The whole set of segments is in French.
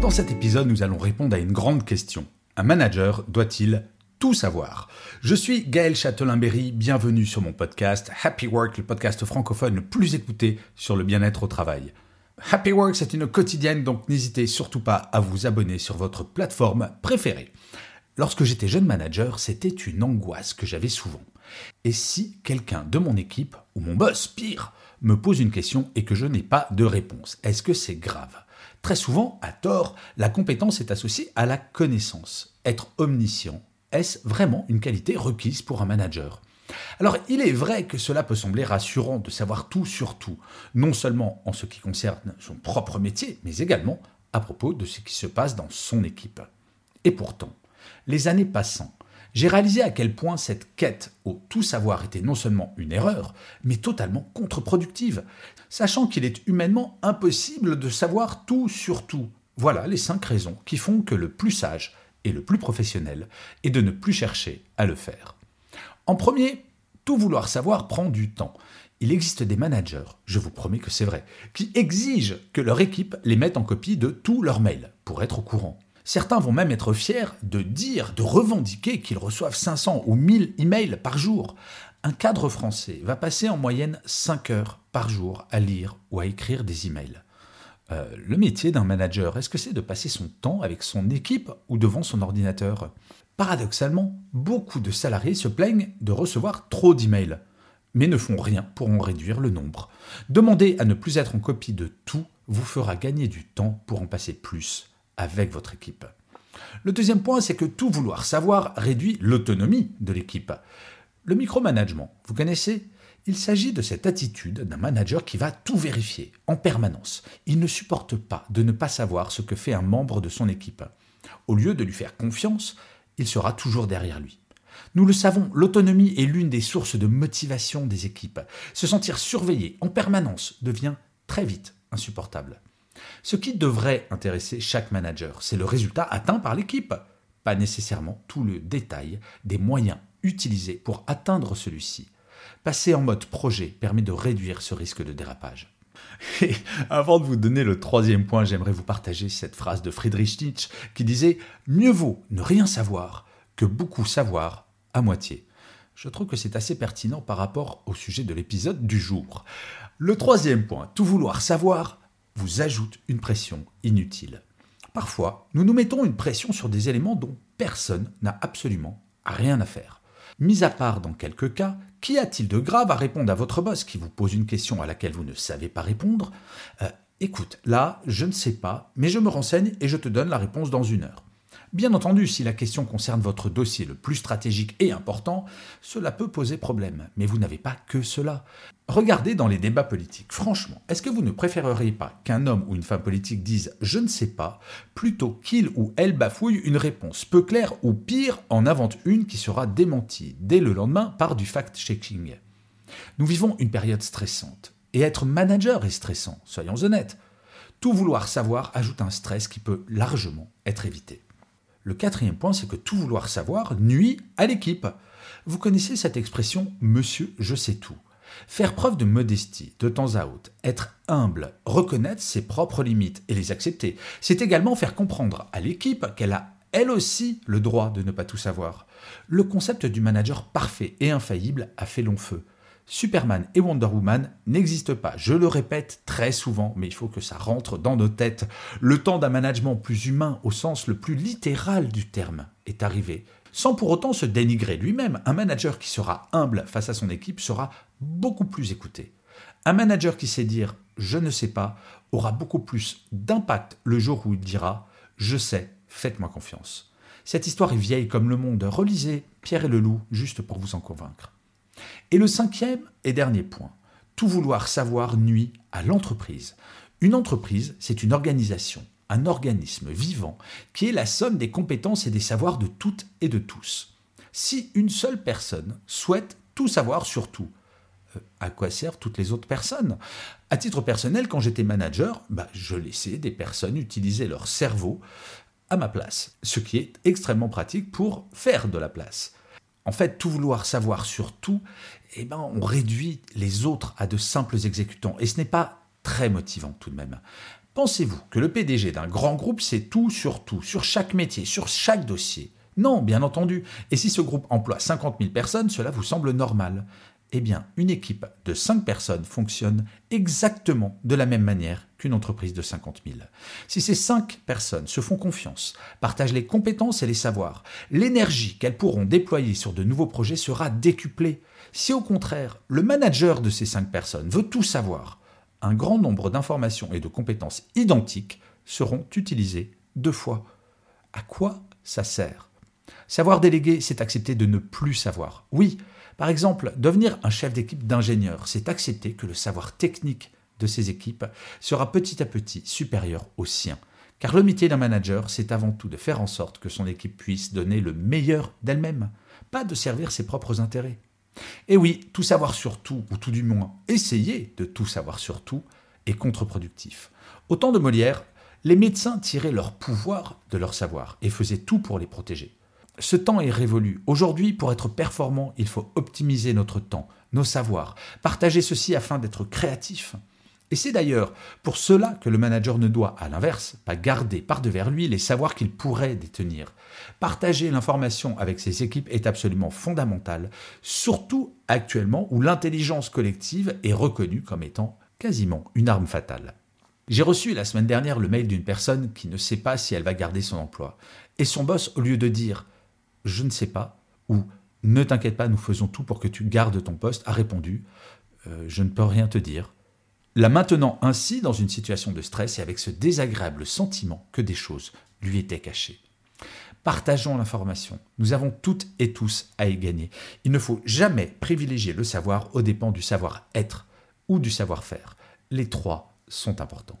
Dans cet épisode, nous allons répondre à une grande question. Un manager doit-il tout savoir? Je suis Gaël Châtelain-Berry, bienvenue sur mon podcast Happy Work, le podcast francophone le plus écouté sur le bien-être au travail. Happy Work, c'est une quotidienne, donc n'hésitez surtout pas à vous abonner sur votre plateforme préférée. Lorsque j'étais jeune manager, c'était une angoisse que j'avais souvent. Et si quelqu'un de mon équipe, ou mon boss, pire, me pose une question et que je n'ai pas de réponse, est-ce que c'est grave? Très souvent, à tort, la compétence est associée à la connaissance. Être omniscient, est-ce vraiment une qualité requise pour un manager? Alors il est vrai que cela peut sembler rassurant de savoir tout sur tout, non seulement en ce qui concerne son propre métier, mais également à propos de ce qui se passe dans son équipe. Et pourtant, les années passant, j'ai réalisé à quel point cette quête au tout savoir était non seulement une erreur, mais totalement contre-productive, sachant qu'il est humainement impossible de savoir tout sur tout. Voilà les cinq raisons qui font que le plus sage et le plus professionnel est de ne plus chercher à le faire. En premier, tout vouloir savoir prend du temps. Il existe des managers, je vous promets que c'est vrai, qui exigent que leur équipe les mette en copie de tous leurs mails pour être au courant. Certains vont même être fiers de dire, de revendiquer qu'ils reçoivent 500 ou 1000 emails par jour. Un cadre français va passer en moyenne 5 heures par jour à lire ou à écrire des emails. Euh, le métier d'un manager, est-ce que c'est de passer son temps avec son équipe ou devant son ordinateur? Paradoxalement, beaucoup de salariés se plaignent de recevoir trop d'emails, mais ne font rien pour en réduire le nombre. Demander à ne plus être en copie de tout vous fera gagner du temps pour en passer plus avec votre équipe. Le deuxième point, c'est que tout vouloir savoir réduit l'autonomie de l'équipe. Le micromanagement, vous connaissez? Il s'agit de cette attitude d'un manager qui va tout vérifier en permanence. Il ne supporte pas de ne pas savoir ce que fait un membre de son équipe. Au lieu de lui faire confiance, il sera toujours derrière lui. Nous le savons, l'autonomie est l'une des sources de motivation des équipes. Se sentir surveillé en permanence devient très vite insupportable. Ce qui devrait intéresser chaque manager, c'est le résultat atteint par l'équipe, pas nécessairement tout le détail des moyens utilisés pour atteindre celui-ci. Passer en mode projet permet de réduire ce risque de dérapage. Et avant de vous donner le troisième point, j'aimerais vous partager cette phrase de Friedrich Nietzsche qui disait Mieux vaut ne rien savoir que beaucoup savoir à moitié. Je trouve que c'est assez pertinent par rapport au sujet de l'épisode du jour. Le troisième point, tout vouloir savoir, vous ajoute une pression inutile. Parfois, nous nous mettons une pression sur des éléments dont personne n'a absolument rien à faire. Mis à part dans quelques cas, qu'y a-t-il de grave à répondre à votre boss qui vous pose une question à laquelle vous ne savez pas répondre? Euh, Écoute, là, je ne sais pas, mais je me renseigne et je te donne la réponse dans une heure. Bien entendu, si la question concerne votre dossier le plus stratégique et important, cela peut poser problème, mais vous n'avez pas que cela. Regardez dans les débats politiques. Franchement, est-ce que vous ne préféreriez pas qu'un homme ou une femme politique dise je ne sais pas, plutôt qu'il ou elle bafouille une réponse? Peu claire ou pire en invente une qui sera démentie dès le lendemain par du fact-checking Nous vivons une période stressante. Et être manager est stressant, soyons honnêtes. Tout vouloir savoir ajoute un stress qui peut largement être évité. Le quatrième point, c'est que tout vouloir savoir nuit à l'équipe. Vous connaissez cette expression Monsieur, je sais tout. Faire preuve de modestie de temps à autre, être humble, reconnaître ses propres limites et les accepter, c'est également faire comprendre à l'équipe qu'elle a elle aussi le droit de ne pas tout savoir. Le concept du manager parfait et infaillible a fait long feu. Superman et Wonder Woman n'existent pas. Je le répète très souvent, mais il faut que ça rentre dans nos têtes. Le temps d'un management plus humain au sens le plus littéral du terme est arrivé. Sans pour autant se dénigrer lui-même, un manager qui sera humble face à son équipe sera beaucoup plus écouté. Un manager qui sait dire je ne sais pas aura beaucoup plus d'impact le jour où il dira je sais, faites-moi confiance. Cette histoire est vieille comme le monde. Relisez Pierre et le loup juste pour vous en convaincre. Et le cinquième et dernier point, tout vouloir savoir nuit à l'entreprise. Une entreprise, c'est une organisation, un organisme vivant qui est la somme des compétences et des savoirs de toutes et de tous. Si une seule personne souhaite tout savoir sur tout, euh, à quoi servent toutes les autres personnes? À titre personnel, quand j'étais manager, bah, je laissais des personnes utiliser leur cerveau à ma place, ce qui est extrêmement pratique pour faire de la place. En fait, tout vouloir savoir sur tout, eh ben, on réduit les autres à de simples exécutants, et ce n'est pas très motivant tout de même. Pensez-vous que le PDG d'un grand groupe sait tout sur tout, sur chaque métier, sur chaque dossier? Non, bien entendu. Et si ce groupe emploie 50 000 personnes, cela vous semble normal eh bien, une équipe de 5 personnes fonctionne exactement de la même manière qu'une entreprise de 50 000. Si ces 5 personnes se font confiance, partagent les compétences et les savoirs, l'énergie qu'elles pourront déployer sur de nouveaux projets sera décuplée. Si au contraire, le manager de ces 5 personnes veut tout savoir, un grand nombre d'informations et de compétences identiques seront utilisées deux fois. À quoi ça sert? Savoir déléguer, c'est accepter de ne plus savoir. Oui, par exemple, devenir un chef d'équipe d'ingénieur, c'est accepter que le savoir technique de ses équipes sera petit à petit supérieur au sien. Car le métier d'un manager, c'est avant tout de faire en sorte que son équipe puisse donner le meilleur d'elle-même, pas de servir ses propres intérêts. Et oui, tout savoir sur tout, ou tout du moins essayer de tout savoir sur tout, est contre-productif. Au temps de Molière, les médecins tiraient leur pouvoir de leur savoir et faisaient tout pour les protéger. Ce temps est révolu. Aujourd'hui, pour être performant, il faut optimiser notre temps, nos savoirs, partager ceci afin d'être créatif. Et c'est d'ailleurs pour cela que le manager ne doit, à l'inverse, pas garder par-devers lui les savoirs qu'il pourrait détenir. Partager l'information avec ses équipes est absolument fondamental, surtout actuellement où l'intelligence collective est reconnue comme étant quasiment une arme fatale. J'ai reçu la semaine dernière le mail d'une personne qui ne sait pas si elle va garder son emploi. Et son boss, au lieu de dire je ne sais pas, ou ne t'inquiète pas, nous faisons tout pour que tu gardes ton poste, a répondu euh, je ne peux rien te dire. La maintenant ainsi dans une situation de stress et avec ce désagréable sentiment que des choses lui étaient cachées. Partageons l'information. Nous avons toutes et tous à y gagner. Il ne faut jamais privilégier le savoir aux dépens du savoir-être ou du savoir-faire. Les trois sont importants.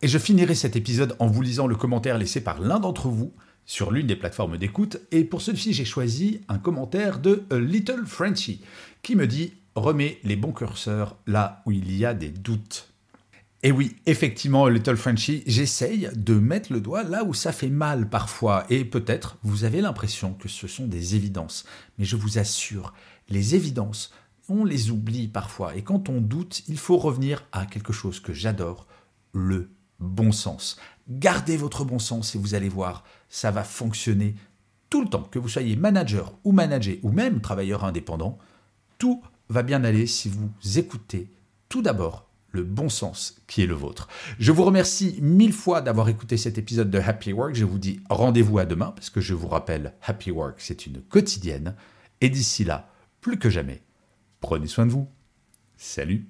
Et je finirai cet épisode en vous lisant le commentaire laissé par l'un d'entre vous sur l'une des plateformes d'écoute. Et pour celui-ci, j'ai choisi un commentaire de A Little Frenchy qui me dit Remets les bons curseurs là où il y a des doutes. Et oui, effectivement, Little Frenchy, j'essaye de mettre le doigt là où ça fait mal parfois. Et peut-être vous avez l'impression que ce sont des évidences. Mais je vous assure, les évidences, on les oublie parfois. Et quand on doute, il faut revenir à quelque chose que j'adore, le bon sens. Gardez votre bon sens et vous allez voir, ça va fonctionner tout le temps. Que vous soyez manager ou manager ou même travailleur indépendant, tout va bien aller si vous écoutez tout d'abord le bon sens qui est le vôtre. Je vous remercie mille fois d'avoir écouté cet épisode de Happy Work. Je vous dis rendez-vous à demain parce que je vous rappelle, Happy Work, c'est une quotidienne. Et d'ici là, plus que jamais, prenez soin de vous. Salut